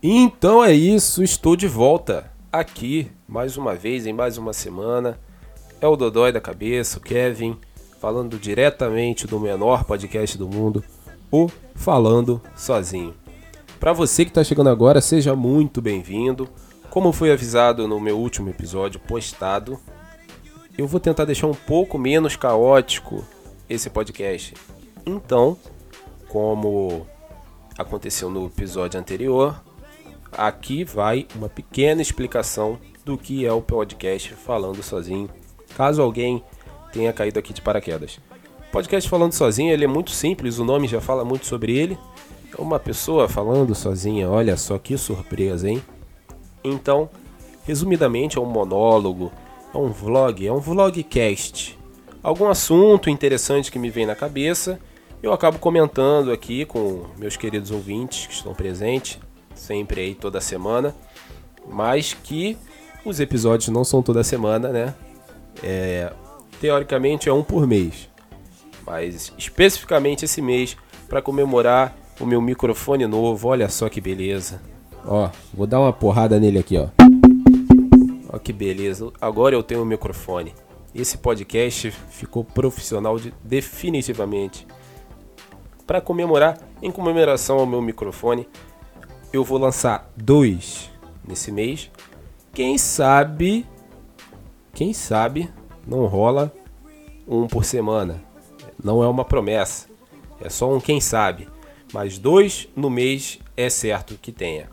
Então é isso, estou de volta aqui mais uma vez em mais uma semana. É o Dodói da cabeça, o Kevin, falando diretamente do menor podcast do mundo, o Falando Sozinho. Para você que está chegando agora, seja muito bem-vindo. Como foi avisado no meu último episódio postado, eu vou tentar deixar um pouco menos caótico esse podcast. Então, como aconteceu no episódio anterior, aqui vai uma pequena explicação do que é o podcast Falando Sozinho, caso alguém tenha caído aqui de paraquedas. O podcast Falando Sozinho ele é muito simples, o nome já fala muito sobre ele. É uma pessoa falando sozinha, olha só que surpresa, hein? Então, resumidamente, é um monólogo, é um vlog, é um vlogcast. Algum assunto interessante que me vem na cabeça, eu acabo comentando aqui com meus queridos ouvintes que estão presentes, sempre aí toda semana, mas que os episódios não são toda semana, né? É, teoricamente é um por mês, mas especificamente esse mês para comemorar o meu microfone novo. Olha só que beleza. Ó, vou dar uma porrada nele aqui, ó. Ó que beleza. Agora eu tenho um microfone. Esse podcast ficou profissional de, definitivamente. Para comemorar, em comemoração ao meu microfone, eu vou lançar dois nesse mês. Quem sabe, quem sabe, não rola um por semana. Não é uma promessa. É só um quem sabe. Mas dois no mês é certo que tenha.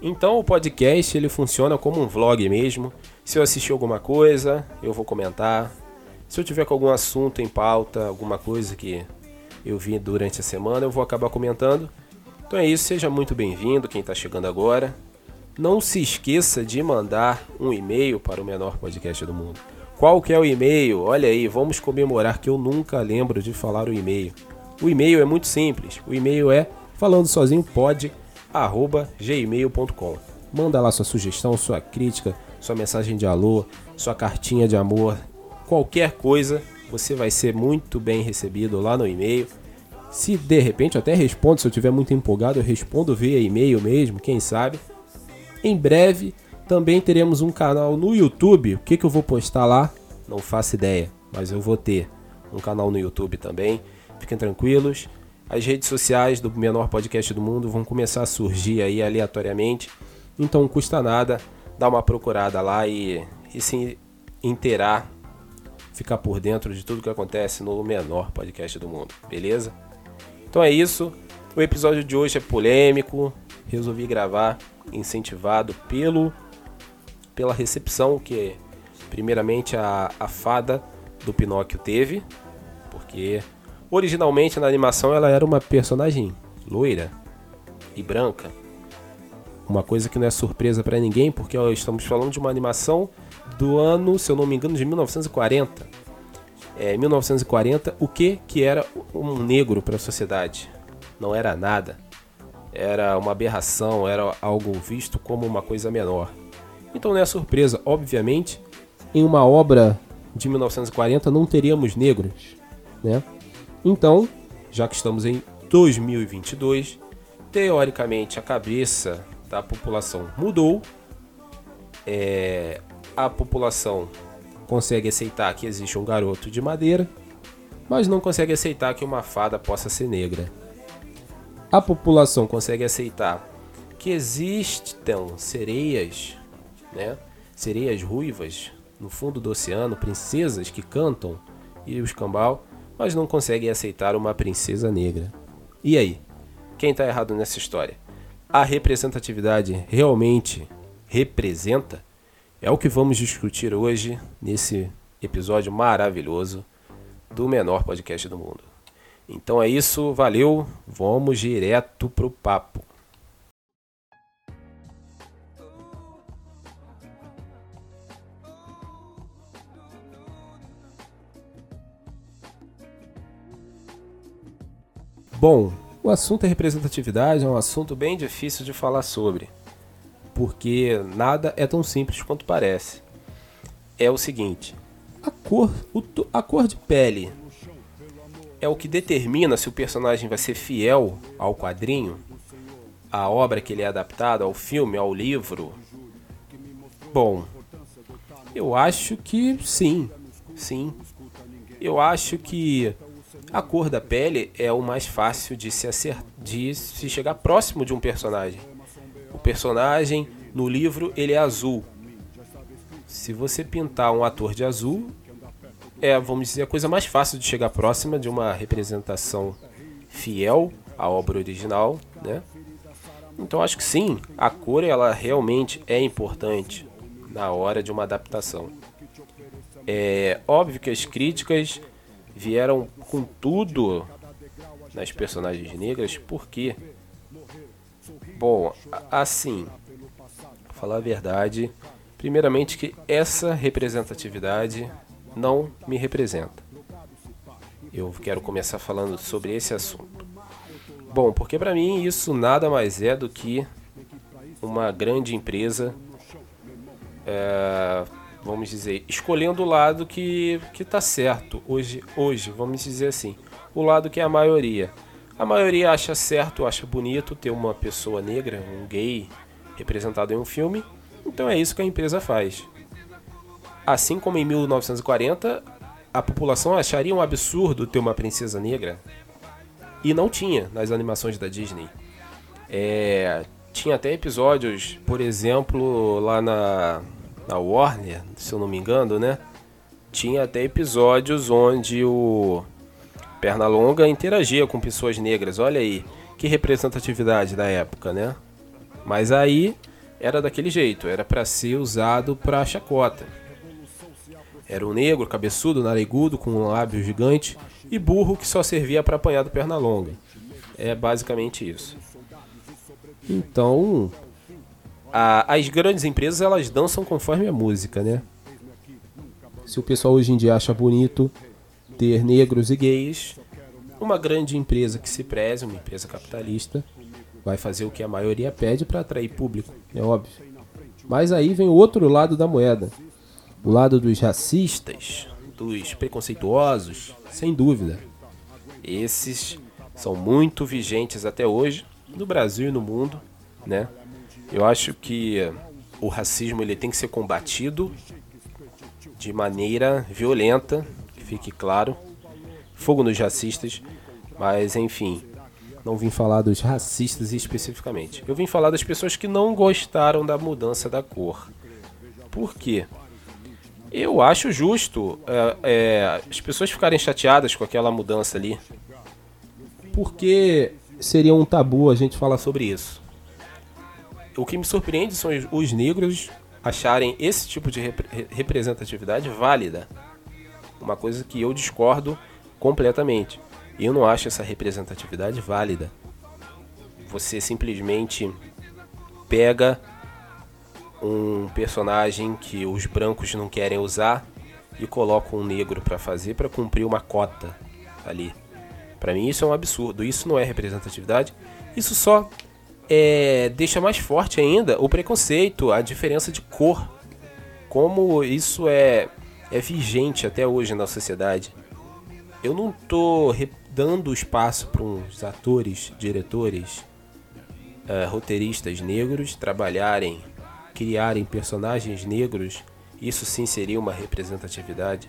Então o podcast ele funciona como um vlog mesmo. Se eu assistir alguma coisa, eu vou comentar. Se eu tiver com algum assunto em pauta, alguma coisa que eu vi durante a semana, eu vou acabar comentando. Então é isso, seja muito bem-vindo quem está chegando agora. Não se esqueça de mandar um e-mail para o menor podcast do mundo. Qual que é o e-mail? Olha aí, vamos comemorar que eu nunca lembro de falar o e-mail. O e-mail é muito simples. O e-mail é falando sozinho pode gmail.com. Manda lá sua sugestão, sua crítica, sua mensagem de alô, sua cartinha de amor, qualquer coisa, você vai ser muito bem recebido lá no e-mail. Se de repente eu até respondo, se eu estiver muito empolgado, eu respondo via e-mail mesmo, quem sabe. Em breve também teremos um canal no YouTube. O que, que eu vou postar lá? Não faço ideia, mas eu vou ter um canal no YouTube também. Fiquem tranquilos. As redes sociais do menor podcast do mundo vão começar a surgir aí aleatoriamente. Então não custa nada dar uma procurada lá e, e se inteirar, ficar por dentro de tudo que acontece no menor podcast do mundo, beleza? Então é isso. O episódio de hoje é polêmico. Resolvi gravar incentivado pelo pela recepção que primeiramente a, a fada do Pinóquio teve, porque Originalmente na animação ela era uma personagem loira e branca. Uma coisa que não é surpresa para ninguém, porque estamos falando de uma animação do ano, se eu não me engano, de 1940. É, 1940, o que que era um negro para a sociedade? Não era nada. Era uma aberração, era algo visto como uma coisa menor. Então não é surpresa, obviamente, em uma obra de 1940 não teríamos negros, né? Então, já que estamos em 2022, teoricamente a cabeça da população mudou, é, a população consegue aceitar que existe um garoto de madeira, mas não consegue aceitar que uma fada possa ser negra. A população consegue aceitar que existam sereias, né? Sereias ruivas no fundo do oceano, princesas que cantam e os cambal, mas não conseguem aceitar uma princesa negra. E aí? Quem está errado nessa história? A representatividade realmente representa? É o que vamos discutir hoje nesse episódio maravilhoso do menor podcast do mundo. Então é isso, valeu, vamos direto pro papo. Bom, o assunto é representatividade, é um assunto bem difícil de falar sobre, porque nada é tão simples quanto parece. É o seguinte: a cor, a cor de pele é o que determina se o personagem vai ser fiel ao quadrinho. a obra que ele é adaptado, ao filme, ao livro? Bom, eu acho que sim, sim. Eu acho que a cor da pele é o mais fácil de se, acert... de se chegar próximo de um personagem. Personagem no livro ele é azul. Se você pintar um ator de azul, é, vamos dizer, a coisa mais fácil de chegar próxima de uma representação fiel à obra original, né? Então acho que sim, a cor ela realmente é importante na hora de uma adaptação. É óbvio que as críticas vieram com tudo nas personagens negras, porque bom, assim, falar a verdade, primeiramente que essa representatividade não me representa. Eu quero começar falando sobre esse assunto. Bom, porque para mim isso nada mais é do que uma grande empresa, é, vamos dizer, escolhendo o lado que que está certo hoje, hoje, vamos dizer assim, o lado que é a maioria. A maioria acha certo, acha bonito ter uma pessoa negra, um gay representado em um filme, então é isso que a empresa faz. Assim como em 1940, a população acharia um absurdo ter uma princesa negra. E não tinha nas animações da Disney. É, tinha até episódios, por exemplo, lá na, na Warner, se eu não me engano, né? Tinha até episódios onde o Pernalonga interagia com pessoas negras. Olha aí, que representatividade da época, né? Mas aí era daquele jeito, era para ser usado para chacota. Era um negro, cabeçudo, narigudo, com um lábio gigante e burro que só servia para apanhar do perna longa. É basicamente isso. Então, a, as grandes empresas elas dançam conforme a música, né? Se o pessoal hoje em dia acha bonito ter negros e gays, uma grande empresa que se preze, uma empresa capitalista, vai fazer o que a maioria pede para atrair público, é óbvio. Mas aí vem o outro lado da moeda o lado dos racistas, dos preconceituosos, sem dúvida. Esses são muito vigentes até hoje no Brasil e no mundo, né? Eu acho que o racismo ele tem que ser combatido de maneira violenta, fique claro. Fogo nos racistas, mas enfim, não vim falar dos racistas especificamente. Eu vim falar das pessoas que não gostaram da mudança da cor. Por quê? Eu acho justo é, é, as pessoas ficarem chateadas com aquela mudança ali. Porque seria um tabu a gente falar sobre isso. O que me surpreende são os negros acharem esse tipo de rep representatividade válida. Uma coisa que eu discordo completamente. Eu não acho essa representatividade válida. Você simplesmente pega um personagem que os brancos não querem usar e colocam um negro para fazer para cumprir uma cota ali. Para mim isso é um absurdo. Isso não é representatividade. Isso só é, deixa mais forte ainda o preconceito, a diferença de cor. Como isso é, é vigente até hoje na sociedade. Eu não tô dando espaço para uns atores, diretores, uh, roteiristas negros trabalharem criarem personagens negros, isso sim seria uma representatividade?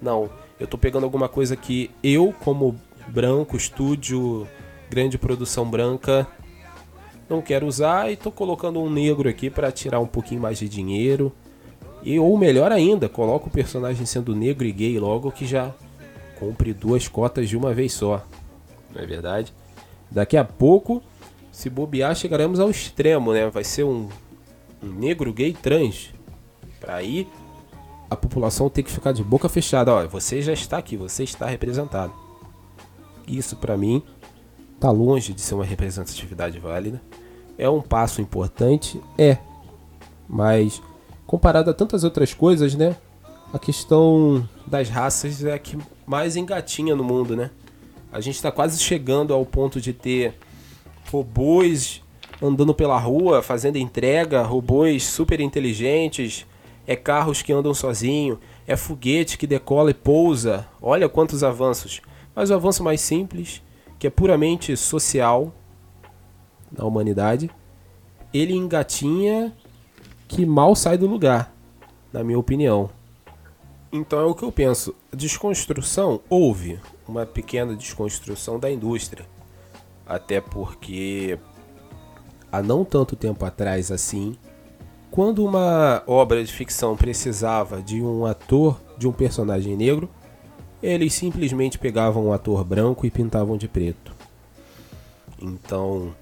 Não, eu estou pegando alguma coisa que eu, como branco, estúdio, grande produção branca, não quero usar e estou colocando um negro aqui para tirar um pouquinho mais de dinheiro. E ou melhor ainda, coloco o personagem sendo negro e gay logo que já cumpre duas cotas de uma vez só. Não é verdade? Daqui a pouco, se bobear, chegaremos ao extremo, né? Vai ser um um negro gay trans. Para aí a população ter que ficar de boca fechada. Olha, você já está aqui, você está representado. Isso para mim tá longe de ser uma representatividade válida. É um passo importante, é. Mas comparado a tantas outras coisas, né? A questão das raças é a que mais engatinha no mundo, né? A gente está quase chegando ao ponto de ter robôs andando pela rua, fazendo entrega, robôs super inteligentes, é carros que andam sozinho, é foguete que decola e pousa. Olha quantos avanços. Mas o avanço mais simples, que é puramente social, na humanidade, ele engatinha que mal sai do lugar, na minha opinião. Então é o que eu penso. Desconstrução houve uma pequena desconstrução da indústria. Até porque há não tanto tempo atrás assim, quando uma obra de ficção precisava de um ator, de um personagem negro, eles simplesmente pegavam um ator branco e pintavam de preto. Então,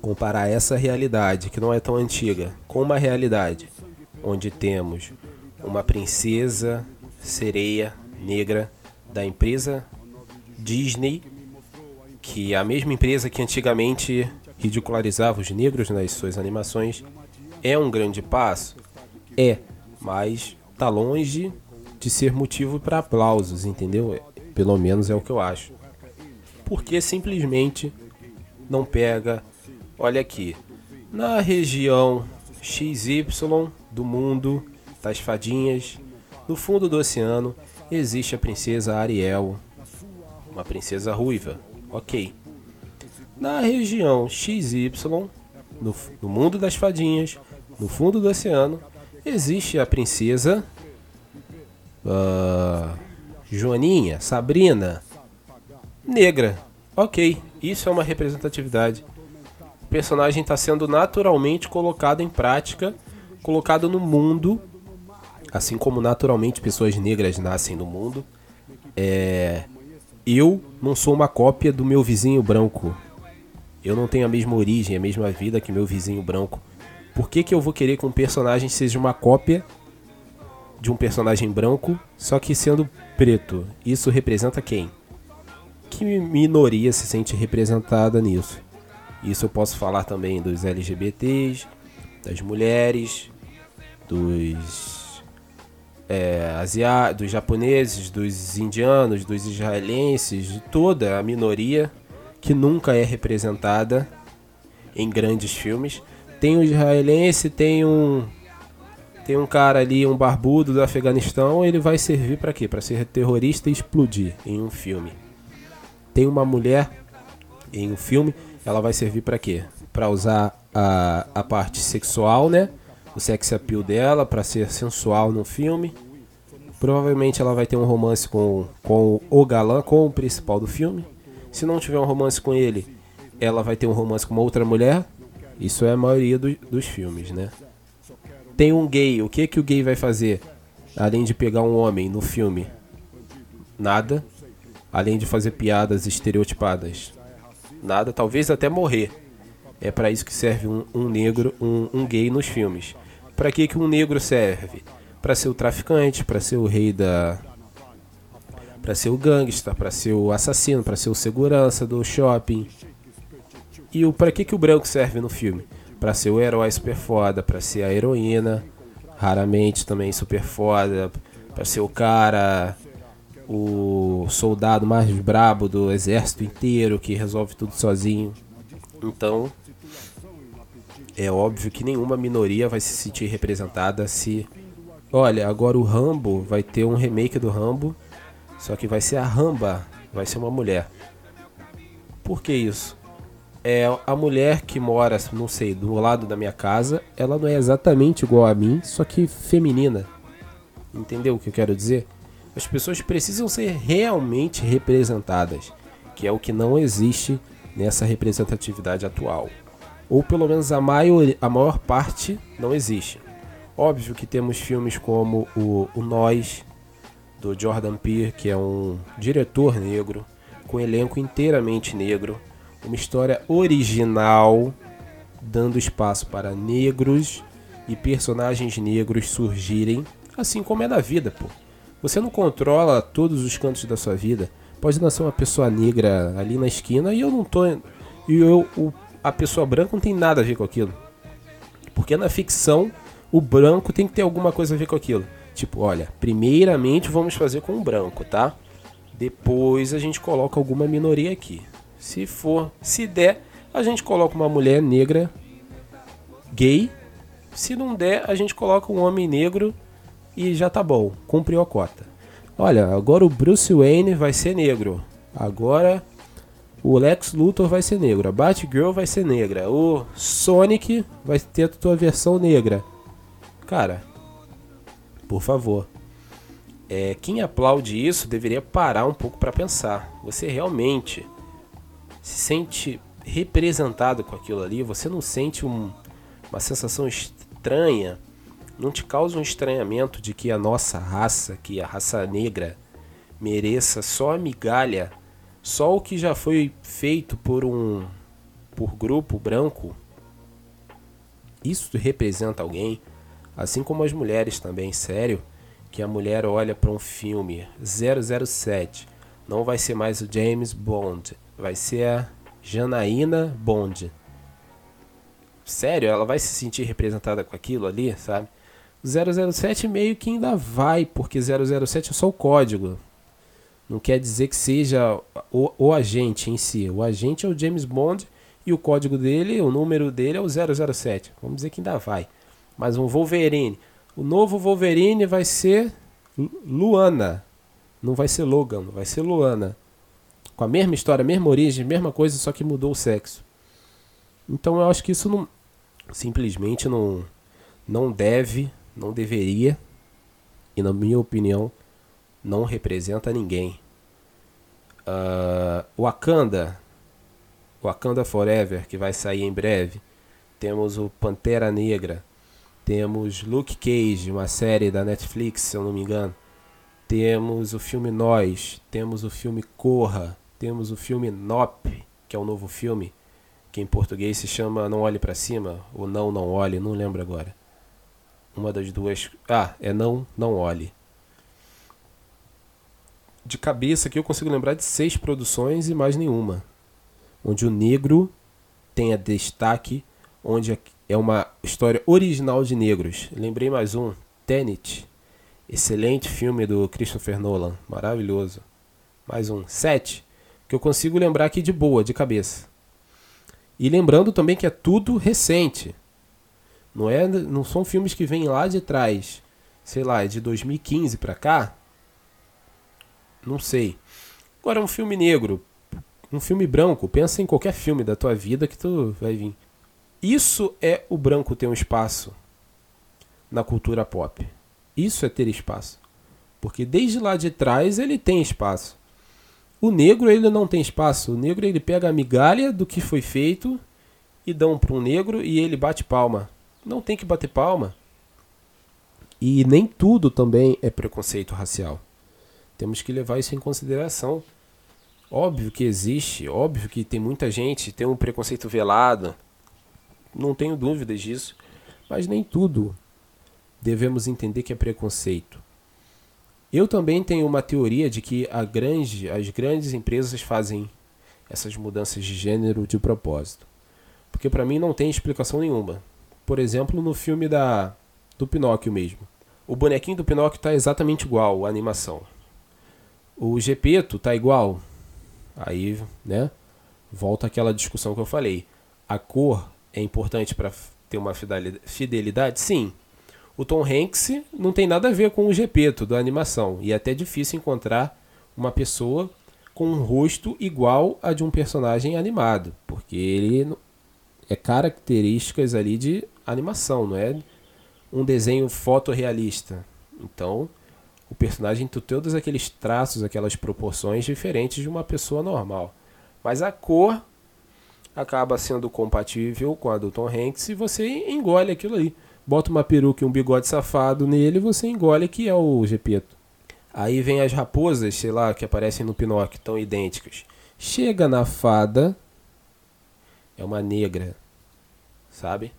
comparar essa realidade, que não é tão antiga, com uma realidade onde temos uma princesa sereia negra da empresa Disney, que é a mesma empresa que antigamente ridicularizava os negros nas suas animações, é um grande passo? É, mas tá longe de ser motivo para aplausos, entendeu? Pelo menos é o que eu acho. Porque simplesmente não pega. Olha aqui, na região XY do mundo das fadinhas, no fundo do oceano, existe a princesa Ariel, uma princesa ruiva. Ok. Na região XY, no, no mundo das fadinhas, no fundo do oceano, existe a princesa uh, Joaninha, Sabrina, negra. Ok, isso é uma representatividade. Personagem está sendo naturalmente colocado em prática, colocado no mundo, assim como naturalmente pessoas negras nascem no mundo. É, eu não sou uma cópia do meu vizinho branco. Eu não tenho a mesma origem, a mesma vida que meu vizinho branco. Por que, que eu vou querer que um personagem seja uma cópia de um personagem branco, só que sendo preto? Isso representa quem? Que minoria se sente representada nisso? Isso eu posso falar também dos LGBTs, das mulheres, dos é, dos japoneses, dos indianos, dos israelenses, de toda a minoria que nunca é representada em grandes filmes. Tem um israelense, tem um tem um cara ali, um barbudo do Afeganistão, ele vai servir para quê? Para ser terrorista e explodir em um filme. Tem uma mulher em um filme, ela vai servir para quê? Para usar a, a parte sexual, né? O sex appeal dela, para ser sensual no filme. Provavelmente ela vai ter um romance com, com o galã, com o principal do filme. Se não tiver um romance com ele, ela vai ter um romance com uma outra mulher. Isso é a maioria do, dos filmes, né? Tem um gay, o que que o gay vai fazer? Além de pegar um homem no filme? Nada. Além de fazer piadas estereotipadas? Nada, talvez até morrer. É para isso que serve um, um negro, um, um, gay nos filmes. Para que que um negro serve? Para ser o traficante, para ser o rei da, para ser o gangsta, para ser o assassino, para ser o segurança do shopping. E o para que que o branco serve no filme? Para ser o herói super foda, para ser a heroína, raramente também super foda, para ser o cara, o soldado mais brabo do exército inteiro que resolve tudo sozinho. Então, é óbvio que nenhuma minoria vai se sentir representada se Olha, agora o Rambo vai ter um remake do Rambo só que vai ser a Ramba, vai ser uma mulher. Por que isso? É a mulher que mora, não sei, do lado da minha casa, ela não é exatamente igual a mim, só que feminina. Entendeu o que eu quero dizer? As pessoas precisam ser realmente representadas, que é o que não existe nessa representatividade atual. Ou pelo menos a maior, a maior parte não existe. Óbvio que temos filmes como o, o Nós, do Jordan Peele, que é um diretor negro, com elenco inteiramente negro, uma história original, dando espaço para negros e personagens negros surgirem, assim como é na vida, pô. Você não controla todos os cantos da sua vida. Pode nascer uma pessoa negra ali na esquina e eu não tô. E eu, o, a pessoa branca não tem nada a ver com aquilo. Porque na ficção, o branco tem que ter alguma coisa a ver com aquilo. Tipo, olha, primeiramente vamos fazer com um branco, tá? Depois a gente coloca alguma minoria aqui. Se for, se der, a gente coloca uma mulher negra gay. Se não der, a gente coloca um homem negro e já tá bom, cumpriu a cota. Olha, agora o Bruce Wayne vai ser negro. Agora O Lex Luthor vai ser negro, a Batgirl vai ser negra, o Sonic vai ter a tua versão negra. Cara, por favor. É, quem aplaude isso deveria parar um pouco para pensar. Você realmente se sente representado com aquilo ali? Você não sente um, uma sensação estranha? Não te causa um estranhamento de que a nossa raça, que a raça negra, mereça só a migalha só o que já foi feito por um por grupo branco, isso representa alguém, assim como as mulheres também, sério, que a mulher olha para um filme 007, não vai ser mais o James Bond, vai ser a Janaína Bond. Sério, ela vai se sentir representada com aquilo ali, sabe? 007 meio que ainda vai, porque 007 é só o código, não quer dizer que seja o, o agente em si. O agente é o James Bond e o código dele, o número dele é o 007. Vamos dizer que ainda vai. Mas um Wolverine. O novo Wolverine vai ser Luana. Não vai ser Logan, vai ser Luana. Com a mesma história, mesma origem, mesma coisa, só que mudou o sexo. Então eu acho que isso não simplesmente não não deve, não deveria e na minha opinião não representa ninguém. Uh, Wakanda, Wakanda Forever, que vai sair em breve. Temos o Pantera Negra. Temos Luke Cage, uma série da Netflix, se eu não me engano. Temos o filme Nós. Temos o filme Corra. Temos o filme Nope, que é um novo filme, que em português se chama Não Olhe para Cima, ou Não, Não Olhe, não lembro agora. Uma das duas. Ah, é Não, Não Olhe de cabeça aqui eu consigo lembrar de seis produções e mais nenhuma. Onde o negro tenha destaque, onde é uma história original de negros. Lembrei mais um, Tenet. Excelente filme do Christopher Nolan, maravilhoso. Mais um, Sete, que eu consigo lembrar aqui de boa, de cabeça. E lembrando também que é tudo recente. Não é, não são filmes que vêm lá de trás. Sei lá, de 2015 para cá. Não sei. Agora, um filme negro, um filme branco, pensa em qualquer filme da tua vida que tu vai vir. Isso é o branco ter um espaço na cultura pop. Isso é ter espaço. Porque desde lá de trás ele tem espaço. O negro ele não tem espaço. O negro ele pega a migalha do que foi feito e dão para um negro e ele bate palma. Não tem que bater palma. E nem tudo também é preconceito racial. Temos que levar isso em consideração. Óbvio que existe, óbvio que tem muita gente, tem um preconceito velado. Não tenho dúvidas disso. Mas nem tudo devemos entender que é preconceito. Eu também tenho uma teoria de que a grande, as grandes empresas fazem essas mudanças de gênero de propósito. Porque para mim não tem explicação nenhuma. Por exemplo, no filme da do Pinóquio mesmo. O bonequinho do Pinóquio está exatamente igual a animação. O Gepeto tá igual. Aí, né? Volta aquela discussão que eu falei. A cor é importante para ter uma fidelidade? Sim. O Tom Hanks não tem nada a ver com o Gepeto da animação. E é até difícil encontrar uma pessoa com um rosto igual a de um personagem animado. Porque ele é características ali de animação, não é um desenho fotorrealista. Então, o personagem tem todos aqueles traços, aquelas proporções diferentes de uma pessoa normal. Mas a cor acaba sendo compatível com a do Tom Hanks e você engole aquilo ali. Bota uma peruca e um bigode safado nele e você engole que é o Gepeto. Aí vem as raposas, sei lá, que aparecem no Pinóquio, tão idênticas. Chega na fada, é uma negra, sabe?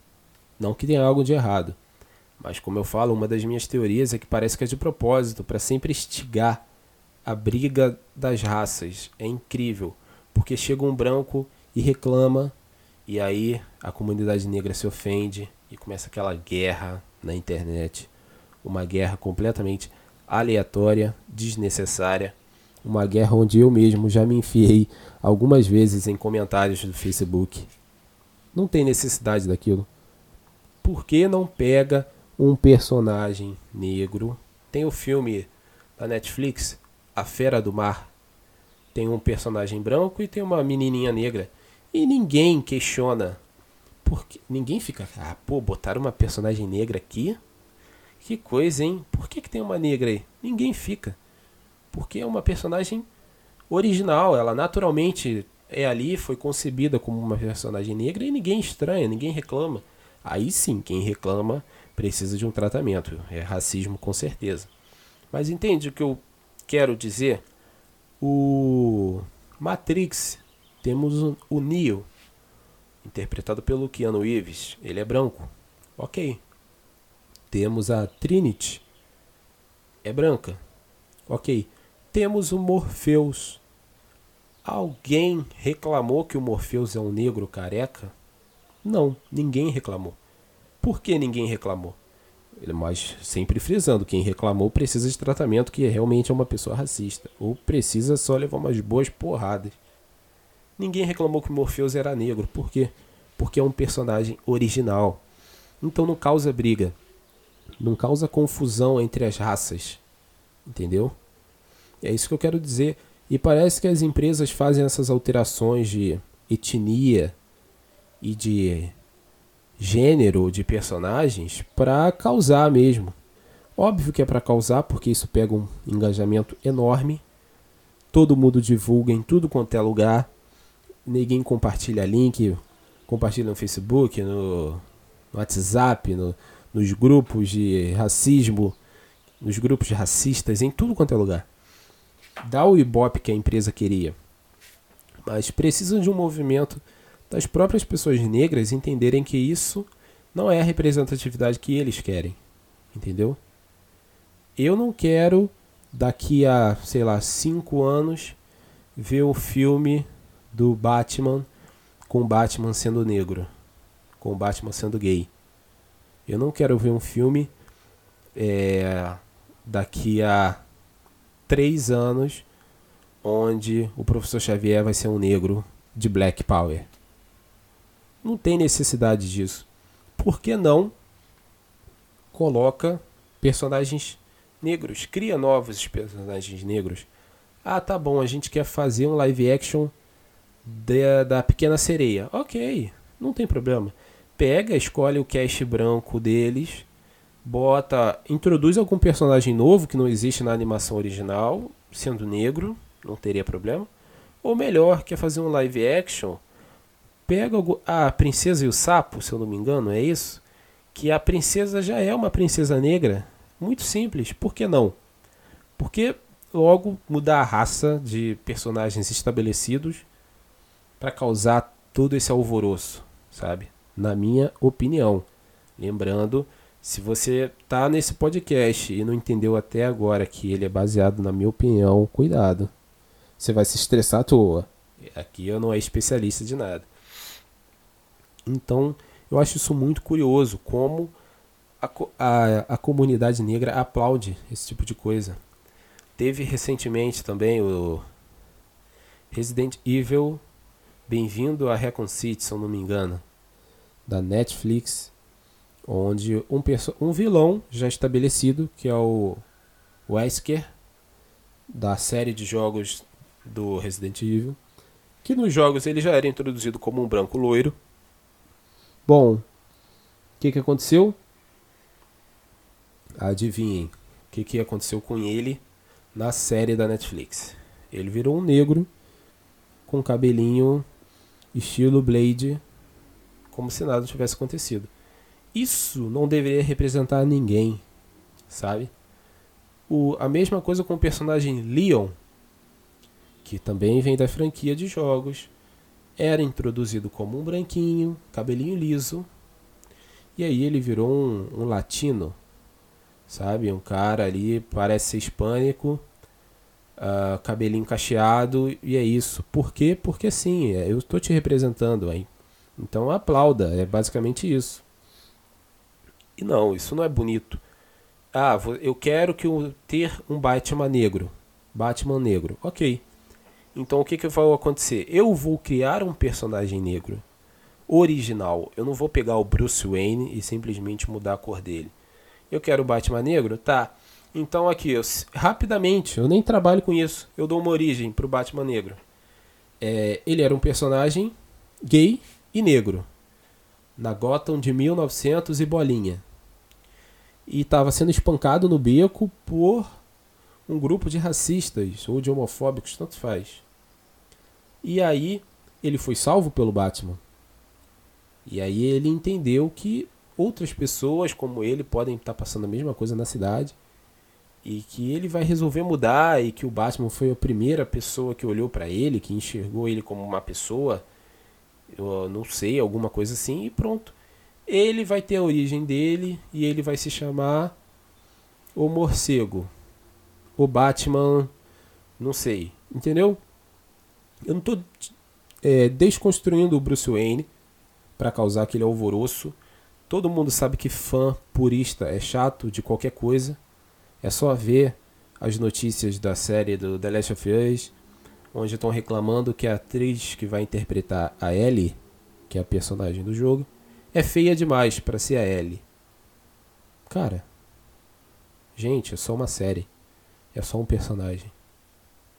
Não que tenha algo de errado. Mas, como eu falo, uma das minhas teorias é que parece que é de propósito, para sempre instigar a briga das raças. É incrível, porque chega um branco e reclama, e aí a comunidade negra se ofende e começa aquela guerra na internet. Uma guerra completamente aleatória, desnecessária. Uma guerra onde eu mesmo já me enfiei algumas vezes em comentários do Facebook. Não tem necessidade daquilo. Por que não pega um personagem negro. Tem o filme da Netflix, A Fera do Mar, tem um personagem branco e tem uma menininha negra. E ninguém questiona. Porque ninguém fica, ah, pô, botaram uma personagem negra aqui? Que coisa, hein? Por que, que tem uma negra aí? Ninguém fica. Porque é uma personagem original, ela naturalmente é ali, foi concebida como uma personagem negra e ninguém estranha, ninguém reclama. Aí sim, quem reclama precisa de um tratamento. É racismo com certeza. Mas entende o que eu quero dizer? O Matrix, temos o Neo, interpretado pelo Keanu Reeves. Ele é branco. Ok. Temos a Trinity. É branca. Ok. Temos o Morpheus. Alguém reclamou que o Morpheus é um negro careca? Não, ninguém reclamou. Por que ninguém reclamou? Mas sempre frisando, quem reclamou precisa de tratamento que realmente é uma pessoa racista. Ou precisa só levar umas boas porradas. Ninguém reclamou que Morpheus era negro. Por quê? Porque é um personagem original. Então não causa briga. Não causa confusão entre as raças. Entendeu? É isso que eu quero dizer. E parece que as empresas fazem essas alterações de etnia e de gênero de personagens para causar mesmo. Óbvio que é para causar, porque isso pega um engajamento enorme. Todo mundo divulga em tudo quanto é lugar. Ninguém compartilha link, compartilha no Facebook, no, WhatsApp, no, nos grupos de racismo, nos grupos racistas, em tudo quanto é lugar. Dá o ibope que a empresa queria. Mas precisam de um movimento das próprias pessoas negras entenderem que isso não é a representatividade que eles querem. Entendeu? Eu não quero, daqui a, sei lá, cinco anos, ver o filme do Batman com o Batman sendo negro, com o Batman sendo gay. Eu não quero ver um filme é, daqui a três anos onde o professor Xavier vai ser um negro de Black Power. Não tem necessidade disso. Por que não coloca personagens negros? Cria novos personagens negros. Ah, tá bom, a gente quer fazer um live action da, da Pequena Sereia. Ok, não tem problema. Pega, escolhe o cast branco deles, bota, introduz algum personagem novo que não existe na animação original, sendo negro, não teria problema. Ou melhor, quer fazer um live action pega a Princesa e o Sapo, se eu não me engano, é isso? Que a princesa já é uma princesa negra. Muito simples, por que não? Porque logo mudar a raça de personagens estabelecidos para causar todo esse alvoroço, sabe? Na minha opinião. Lembrando, se você tá nesse podcast e não entendeu até agora que ele é baseado na minha opinião, cuidado. Você vai se estressar à toa. Aqui eu não é especialista de nada. Então, eu acho isso muito curioso, como a, a, a comunidade negra aplaude esse tipo de coisa. Teve recentemente também o Resident Evil Bem-vindo a Recon City, se eu não me engano, da Netflix, onde um, um vilão já estabelecido, que é o Wesker, da série de jogos do Resident Evil, que nos jogos ele já era introduzido como um branco loiro, Bom, o que, que aconteceu? Adivinhem o que, que aconteceu com ele na série da Netflix. Ele virou um negro com cabelinho estilo Blade, como se nada tivesse acontecido. Isso não deveria representar ninguém, sabe? O, a mesma coisa com o personagem Leon, que também vem da franquia de jogos era introduzido como um branquinho, cabelinho liso, e aí ele virou um, um latino, sabe? Um cara ali, parece ser hispânico, uh, cabelinho cacheado, e é isso. Por quê? Porque sim, é, eu estou te representando aí. Então aplauda, é basicamente isso. E não, isso não é bonito. Ah, eu quero que eu ter um Batman negro. Batman negro. Ok. Então o que, que vai acontecer? Eu vou criar um personagem negro original. Eu não vou pegar o Bruce Wayne e simplesmente mudar a cor dele. Eu quero o Batman negro? Tá. Então aqui, eu, rapidamente, eu nem trabalho com isso. Eu dou uma origem pro Batman Negro. É, ele era um personagem gay e negro. Na Gotham de 1900 e bolinha. E estava sendo espancado no beco por um grupo de racistas ou de homofóbicos, tanto faz. E aí ele foi salvo pelo Batman. E aí ele entendeu que outras pessoas como ele podem estar passando a mesma coisa na cidade e que ele vai resolver mudar e que o Batman foi a primeira pessoa que olhou para ele, que enxergou ele como uma pessoa, eu não sei, alguma coisa assim e pronto. Ele vai ter a origem dele e ele vai se chamar o morcego. O Batman, não sei, entendeu? Eu não estou é, desconstruindo o Bruce Wayne para causar aquele alvoroço. Todo mundo sabe que fã purista é chato de qualquer coisa. É só ver as notícias da série do The Last of Us, onde estão reclamando que a atriz que vai interpretar a Ellie, que é a personagem do jogo, é feia demais para ser a Ellie. Cara, gente, é só uma série. É só um personagem.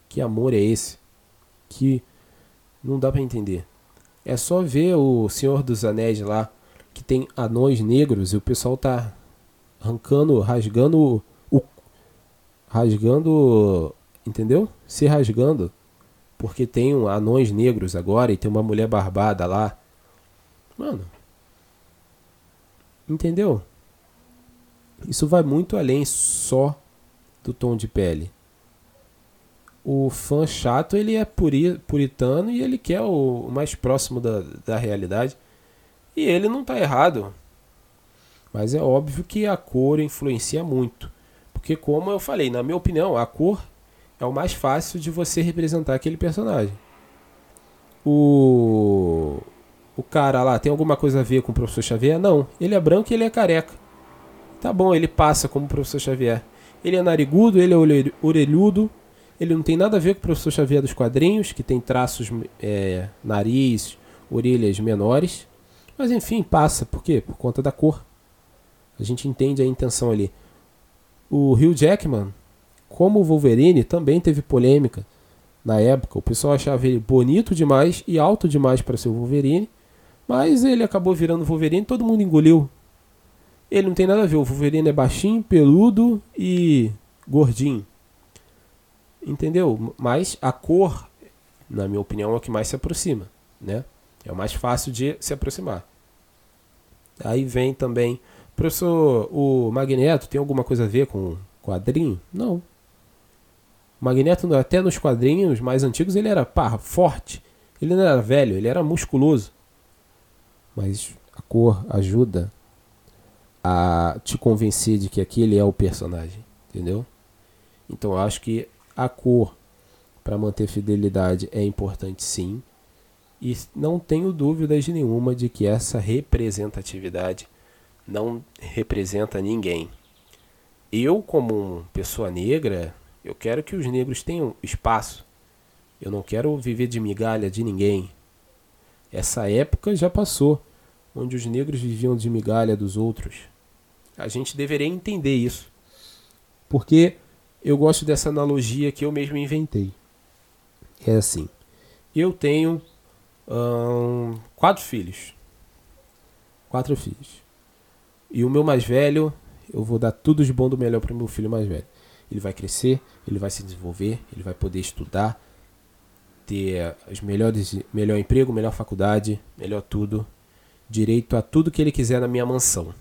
Que amor é esse? Que não dá para entender. É só ver o Senhor dos Anéis lá, que tem anões negros e o pessoal tá arrancando, rasgando o rasgando, entendeu? Se rasgando porque tem um anões negros agora e tem uma mulher barbada lá. Mano, Entendeu? Isso vai muito além só do tom de pele. O fã chato ele é puri, puritano e ele quer o, o mais próximo da, da realidade. E ele não está errado. Mas é óbvio que a cor influencia muito. Porque, como eu falei, na minha opinião, a cor é o mais fácil de você representar aquele personagem. O, o cara lá tem alguma coisa a ver com o professor Xavier? Não. Ele é branco e ele é careca. Tá bom, ele passa como professor Xavier. Ele é narigudo, ele é orelhudo. Ele não tem nada a ver com o professor Xavier dos quadrinhos, que tem traços, é, nariz, orelhas menores. Mas enfim, passa. Por quê? Por conta da cor. A gente entende a intenção ali. O Hugh Jackman, como Wolverine, também teve polêmica na época. O pessoal achava ele bonito demais e alto demais para ser o Wolverine. Mas ele acabou virando Wolverine, todo mundo engoliu. Ele não tem nada a ver, o Wolverine é baixinho, peludo e gordinho. Entendeu? Mas a cor, na minha opinião, é o que mais se aproxima, né? É o mais fácil de se aproximar. Aí vem também, professor, o Magneto tem alguma coisa a ver com quadrinho? Não. O Magneto, até nos quadrinhos mais antigos, ele era pá, forte. Ele não era velho, ele era musculoso mas a cor ajuda a te convencer de que aquele é o personagem, entendeu? Então eu acho que a cor para manter fidelidade é importante sim. E não tenho dúvidas nenhuma de que essa representatividade não representa ninguém. Eu, como pessoa negra, eu quero que os negros tenham espaço. Eu não quero viver de migalha de ninguém. Essa época já passou, onde os negros viviam de migalha dos outros. A gente deveria entender isso. Porque eu gosto dessa analogia que eu mesmo inventei. É assim: eu tenho quatro filhos. Quatro filhos. E o meu mais velho, eu vou dar tudo de bom do melhor para o meu filho mais velho. Ele vai crescer, ele vai se desenvolver, ele vai poder estudar, ter os melhores, melhor emprego, melhor faculdade, melhor tudo, direito a tudo que ele quiser na minha mansão.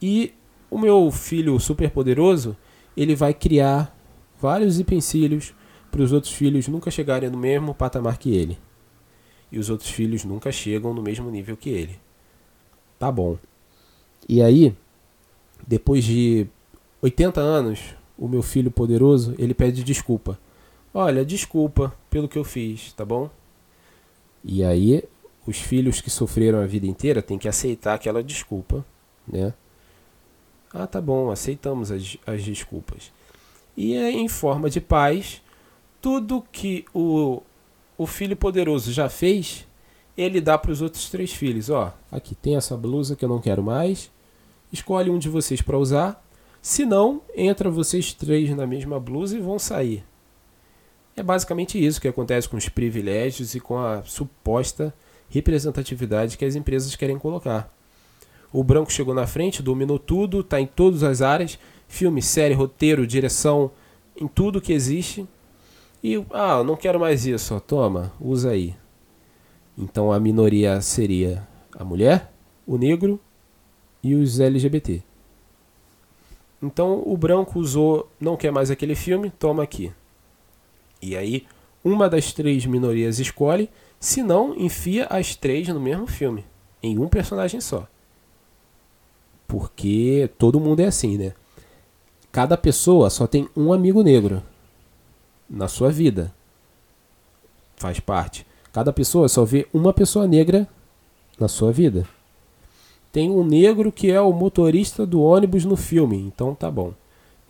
E o meu filho super poderoso, ele vai criar vários utensílios para os outros filhos nunca chegarem no mesmo patamar que ele. E os outros filhos nunca chegam no mesmo nível que ele. Tá bom. E aí, depois de 80 anos, o meu filho poderoso, ele pede desculpa Olha, desculpa pelo que eu fiz, tá bom? E aí, os filhos que sofreram a vida inteira têm que aceitar aquela desculpa, né? Ah, tá bom, aceitamos as, as desculpas. E é em forma de paz, tudo que o, o filho poderoso já fez, ele dá para os outros três filhos. Ó, aqui tem essa blusa que eu não quero mais. Escolhe um de vocês para usar. Se não, entra vocês três na mesma blusa e vão sair. É basicamente isso que acontece com os privilégios e com a suposta representatividade que as empresas querem colocar. O branco chegou na frente, dominou tudo, está em todas as áreas, filme, série, roteiro, direção, em tudo que existe. E, ah, não quero mais isso, toma, usa aí. Então a minoria seria a mulher, o negro e os LGBT. Então o branco usou, não quer mais aquele filme, toma aqui. E aí uma das três minorias escolhe, se não, enfia as três no mesmo filme, em um personagem só. Porque todo mundo é assim, né? Cada pessoa só tem um amigo negro na sua vida. Faz parte. Cada pessoa só vê uma pessoa negra na sua vida. Tem um negro que é o motorista do ônibus no filme, então tá bom.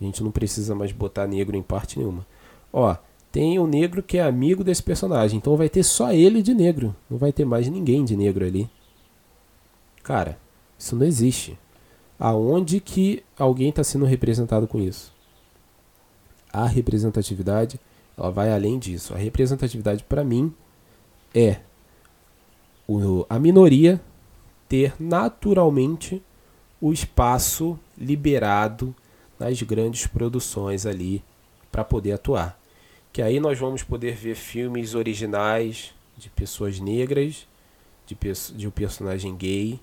A gente não precisa mais botar negro em parte nenhuma. Ó, tem um negro que é amigo desse personagem, então vai ter só ele de negro. Não vai ter mais ninguém de negro ali. Cara, isso não existe. Aonde que alguém está sendo representado com isso? A representatividade, ela vai além disso. A representatividade para mim é o, a minoria ter naturalmente o espaço liberado nas grandes produções ali para poder atuar. Que aí nós vamos poder ver filmes originais de pessoas negras, de, de um personagem gay.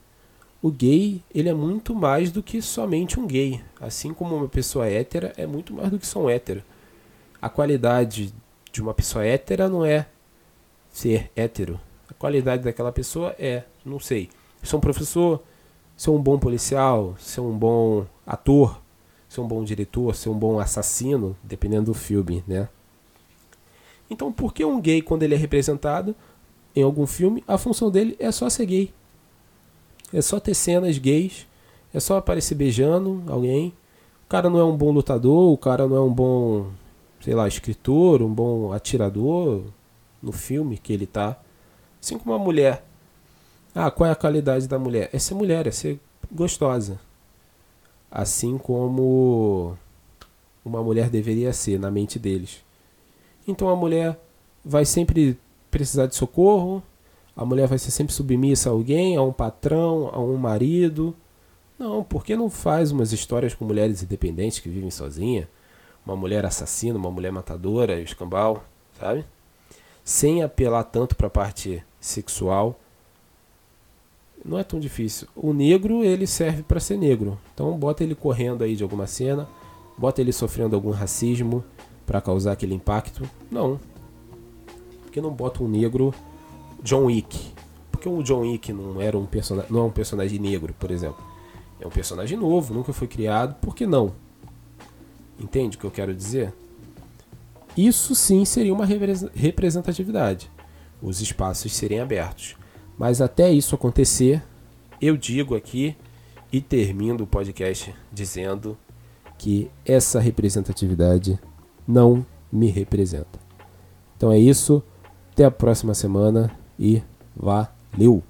O gay, ele é muito mais do que somente um gay. Assim como uma pessoa hétera é muito mais do que só um hétero. A qualidade de uma pessoa hétera não é ser hétero. A qualidade daquela pessoa é, não sei, ser um professor, ser um bom policial, ser um bom ator, ser um bom diretor, ser um bom assassino, dependendo do filme, né? Então, por que um gay, quando ele é representado em algum filme, a função dele é só ser gay? É só ter cenas gays, é só aparecer beijando alguém. O cara não é um bom lutador, o cara não é um bom, sei lá, escritor, um bom atirador no filme que ele tá. Assim como a mulher ah, qual é a qualidade da mulher? É ser mulher, é ser gostosa. Assim como uma mulher deveria ser na mente deles. Então a mulher vai sempre precisar de socorro, a mulher vai ser sempre submissa a alguém, a um patrão, a um marido. Não, por que não faz umas histórias com mulheres independentes que vivem sozinha? Uma mulher assassina, uma mulher matadora, escambau, sabe? Sem apelar tanto para a parte sexual não é tão difícil. O negro, ele serve para ser negro. Então bota ele correndo aí de alguma cena, bota ele sofrendo algum racismo para causar aquele impacto. Não. Porque não bota um negro John Wick? Porque o John Wick não era um personagem, não é um personagem negro, por exemplo. É um personagem novo, nunca foi criado, por que não? Entende o que eu quero dizer? Isso sim seria uma representatividade. Os espaços serem abertos. Mas até isso acontecer, eu digo aqui e termino o podcast dizendo que essa representatividade não me representa. Então é isso, até a próxima semana e valeu!